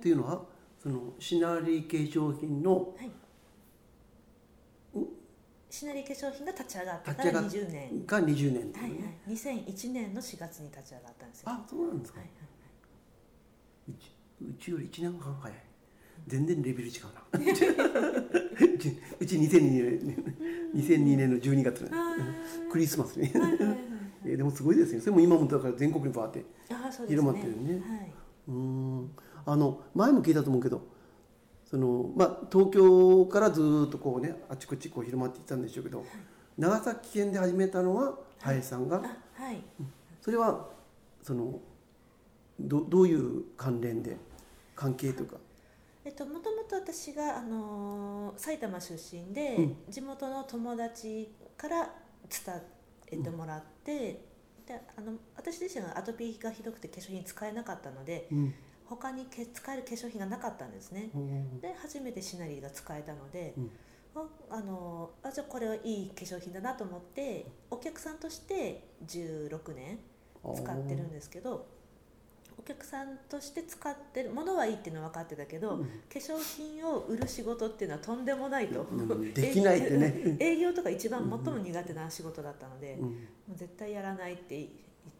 その20年っていうのはそのシナリー化粧品のはい。うシナリー化粧品が立ち上がってから立ち上がっ20年。が20年ね、はいはい2001年の4月に立ち上がったんですよ。あそうなんですか、はいはいうちうちより1年半早い。全然レベル違うな。うちうち2002年2002年の12月ね。クリスマスに。はいはい でもすごいですねそれも今もだから全国にバーって広まってるね。はい、うーんあの前も聞いたと思うけどそのまあ東京からずーっとこうねあちこちこう広まっていったんでしょうけど、長崎県で始めたのは林さんが、あはい。それはそのどどういう関連で関係とか、えっと、もともと私が、あのー埼玉出身で、うん。地元の友達から伝えてもらって、であの私自身がアトピーがひどくて化粧品使えなかったのでうん他にけ使える化粧品がなかったんですね。うん。で初めてシナリーが使えたので、うん。ああのあじゃあこれはいい化粧品だなと思ってお客さんとして16年使ってるんですけどお客さんとして使ってるものはいいっていうのは分かってたけど、うん。化粧品を売る仕事っていうのはとんでもないと、うん。できないってね。営業とか一番最も苦手な仕事だったので、もうん。う絶対やらないって言っ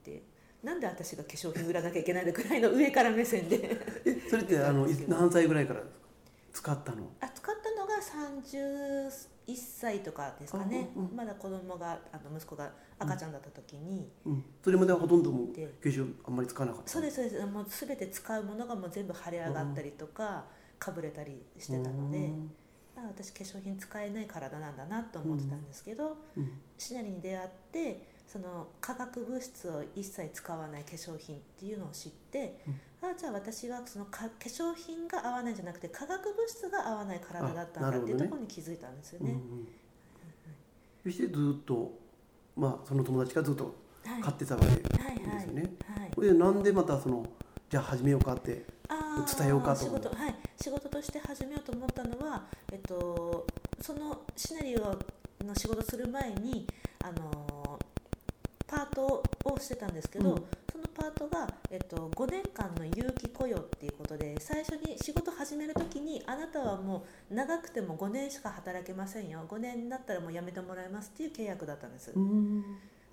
てなんで私が化粧品売らなきゃいけないのくらいの上から目線で。えそれってあのい何歳ぐらいからですか？使ったの？あ使ったのが31歳とかですかね、あうんうん。まだ子供があの息子が赤ちゃんだった時に、うん、それまではほとんどもう化で粧あんまり使わなかった？そうですそうです。もう全て使うものがもう全部腫れ上がったりとか、かぶれたりしてたので、うん。あ私化粧品使えない体なんだなと思ってたんですけど、うん。シナリに出会ってその化学物質を一切使わない化粧品っていうのを知って、あじゃあ私はそのか化粧品が合わないんじゃなくて化学物質が合わない体だったんだっていうところに気づいたんですよね。うんうんそしてずっとまあその友達がずっとはい。買ってたわけですはいはいよね。はい。でなんでまたそのじゃあ始めようかって伝えようかと。仕事。はい。仕事として始めようと思ったのはえっとそのシナリオの仕事する前にあのパートをしてたんですけど、うん。そのパートが、えっと、5年間の有期雇用っていうことで最初に仕事始める時にあなたはもう長くても5年しか働けませんよ。5年になったらもう辞めてもらいますっていう契約だったんです。うん。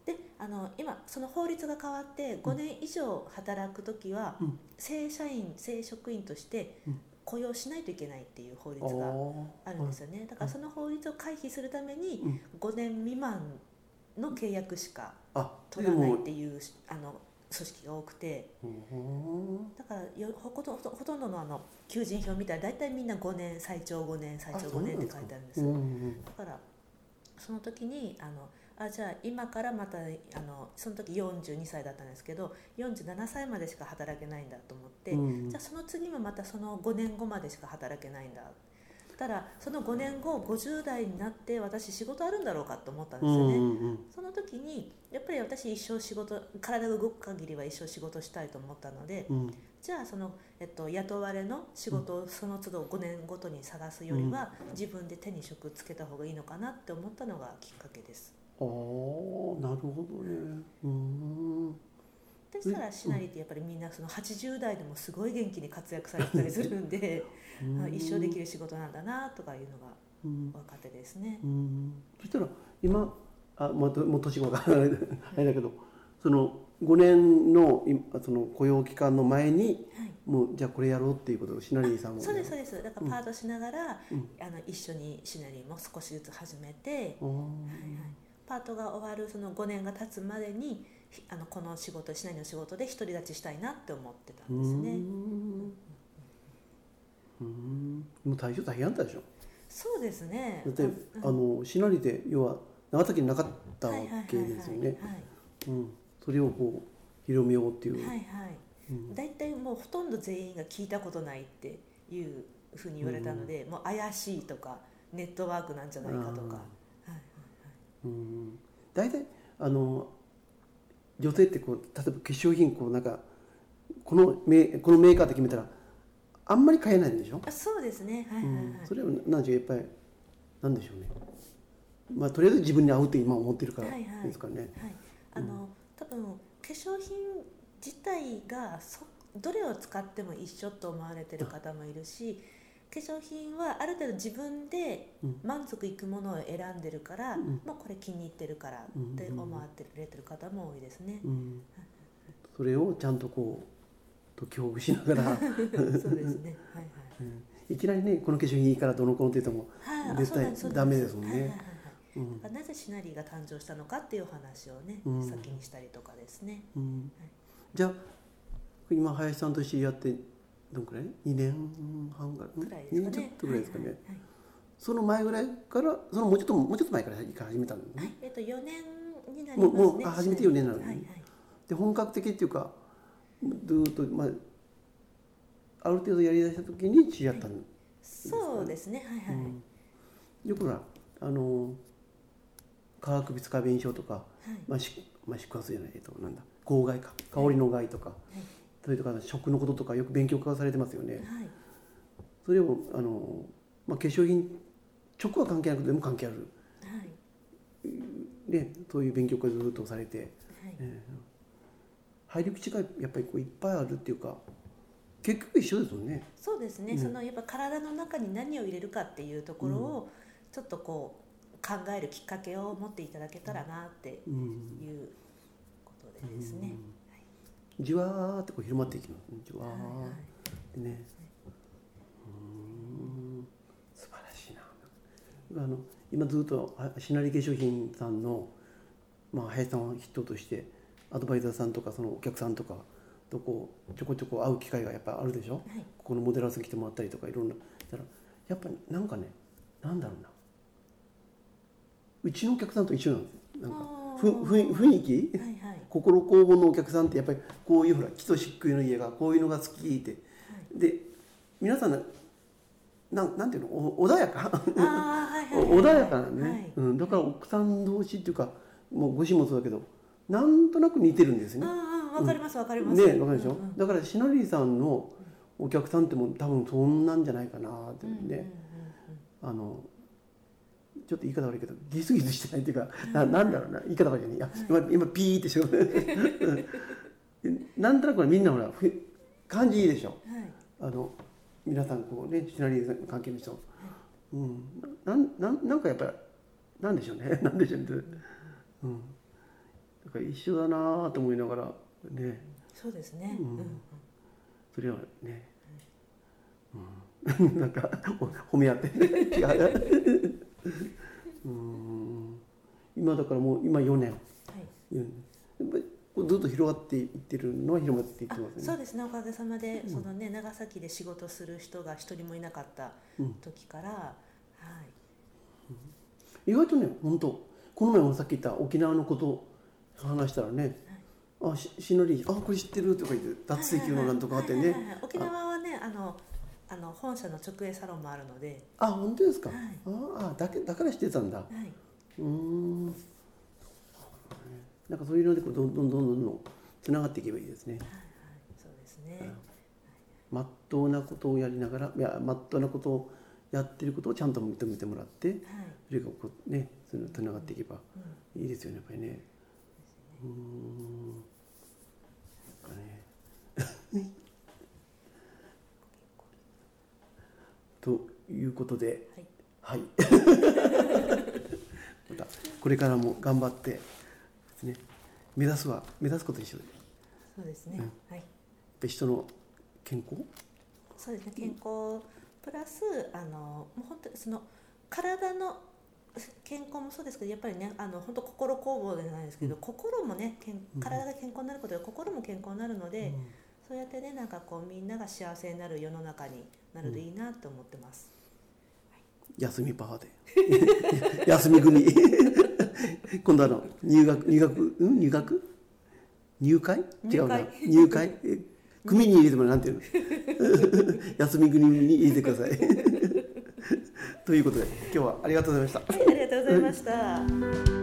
であの今その法律が変わって5年以上働く時は、うん。正社員正職員としてうん。雇用しないといけないっていう法律あがー。あるんですよね。だからその法律を回避するためにうん。5年未満の契約しかあ取らないっていうあの組織が多くて。うん。だからよほほとほとんどのあの求人票見たら大体みんな5年最長5年最長5年って書いてあるんですうんうんだからその時にあのあじゃあ今からまたあのその時42歳だったんですけど47歳までしか働けないんだと思って、うんじゃあその次もまたその5年後までしか働けないんだたらその5年後50代になって私仕事あるんだろうかと思ったんですよね、うんうんうん。その時にやっぱり私一生仕事体が動く限りは一生仕事したいと思ったので、うん。じゃあその、えっと、雇われの仕事をその都度5年ごとに探すよりは、自分で手に職つけた方がいいのかなって思ったのがきっかけです。ああなるほどね。うんでしたらシナリーってやっぱりみんなその80代でもすごい元気に活躍されてたりするんで 一生できる仕事なんだなとかいうのがうん。分かってですね。うん。そしたら今あもうもう年が分からないあれだけどその5年のいその雇用期間の前にはい。もうじゃあこれやろうっていうことをシナリーさんもあそうですそうです。だからパートしながら、うん。あの一緒にシナリーも少しずつ始めて、あー。はい。はい、パートが終わるその5年が経つまでにひあのこの仕事シナリーの仕事で独り立ちしたいなって思ってたんですうね。んうん。もう最初大変だったでしょ？そうですね。だってうん。あのシナリーって要は長崎になかったわはいはいはいけですよねはい。うん。それをこう広めようっていう、はいはい。うん。大体もうほとんど全員が聞いたことないっていうふうに言われたので、もう怪しいとかネットワークなんじゃないかとか、はいはいうん。大体あの女性ってこう例えば化粧品こうなんかこのメこのメーカーって決めたらあんまり買えないんでしょ、あそうですね。はいはいはい、うん、それは何でしょうやっぱりなんでしょうね。まあとりあえず自分に合うって今思ってるからはいはい。ですかね、はい、あの、多分化粧品自体がそどれを使っても一緒と思われてる方もいるし化粧品はある程度自分でうん。満足いくものを選んでるから、ん。もうこれ気に入ってるからって思われてる方も多いですね。うん、それをちゃんとこう解きほぐしながら、そうですね。はいうん。いきなりねこの化粧品いいからどの子のって言ってもはい。はい、絶対ダメですもんね。はいはいはいはい。うん。なぜシナリーが誕生したのかっていう話をね、うん。先にしたりとかですね。うん、じゃあ今林さんとしてやってどんくらい？2年半ぐらい？くらいですかね。2年ちょっとぐらいですかね、はいはいはい。その前ぐらいからそのもうちょっともうちょっと前から始めたんですね、はい、えっと4年になりますね。もうもうあ初めて4年なのね。はいはい。で本格的っていうかずーっとまあある程度やりだした時に知り合ったの、そうですね。はいはい。うん。よくほらあの化学物過敏症とか、はい。まあ、しまあ、宿発じゃないえっとなんだ公害か。香りの害とか、それとか食のこととかよく勉強化されてますよねはい。それをあの、まあ、化粧品直は関係なくても関係ある、はい。ね、そういう勉強会ずっとされて、はい。えー入り口がやっぱりこういっぱいあるっていうか結局一緒ですもんね。そうですね、うんそのやっぱ体の中に何を入れるかっていうところをちょっとこう考えるきっかけを持っていただけたらなってうんいうことでですね。じわーってこう広まっていきます。ねじわはいはい。ーってね。うん。素晴らしいな。あの今ずっとあシナリ化粧品さんの、まあ、林さんを筆頭としてアドバイザーさんとかそのお客さんとかとこうちょこちょこ会う機会がやっぱあるでしょ？はい。ここのモデラーさん来てもらったりとかいろんな。だからやっぱりなんかねなんだろうな。うちのお客さんと一緒なんですよ。なんかふふ雰囲気？はいはい。心工房のお客さんってやっぱりこういうほら木と漆喰の家がこういうのが好きって。で皆さんななんなんていうの？お穏やか？穏やかなね、はい。うん、だから奥さん同士っていうかもうご子もそうだけどなんとなく似てるんですね。うんうんわかりますわかります。ねわかるでしょ、うんうんだからシナリーさんのお客さんってもう多分そんなんじゃないかなってうんうんうんね、あのちょっと言い方悪いけどギスギスしてないっていうか、ななんだろうな言い方悪いね。いや今今ピーってしてる うん。なんとなくみんなほらふ感じいいでしょ。うんはい。あの皆さんこうねシナリー関係の人、うん、なんなんなんかやっぱりなんでしょうね。なんでしょうね、うん、だから一緒だなと思いながらね。そうですね。ううんそれはね、うん、なんかお褒め合って。違ううん。今だからもう今4年、はい。うん、やっぱりこうずっと広がっていってるのは広がっていってあますね。そうですね。おかげさまで、そのね長崎で仕事する人が一人もいなかったうん。時から、はい。意外とね本当この前もさっき言った沖縄のことを話したらね「あししのりあこれ知ってる」とか言って脱水球のなんとかあってはいはいねはいはい。沖縄はねあのあの本社の直営サロンもあるので、あ本当ですか、はい。ああだけだから知ってたんだ。はい、うーん。なんかそういうのでこうどんどんどんどんどんつながっていけばいいですね。はいはい。そうですね。まっとうなことをやりながらいやまっとうなことをやってることをちゃんと認めてもらってはい。それがこうねそのつながっていけばうん。いいですよねやっぱりね。うーんなんかねということではい。はい またこれからも頑張ってですね目指すは目指すこと一緒でそうですね。うんはい。ぱり人の健康？そうですね。健康プラスあのもう本当にその体の健康もそうですけどやっぱりねあの本当心工房じゃないですけど、心もね健体が健康になることで心も健康になるので、そうやってねなんかこうみんなが幸せになる世の中になるといいなと思ってます。休みパワーで。休み組。今度あの入学入学うん？入学？入会？違うな。入入会？え組に入れてもらうなんていうの？休み組に入れてください。ということで今日はありがとうございました。はい、ありがとうございました。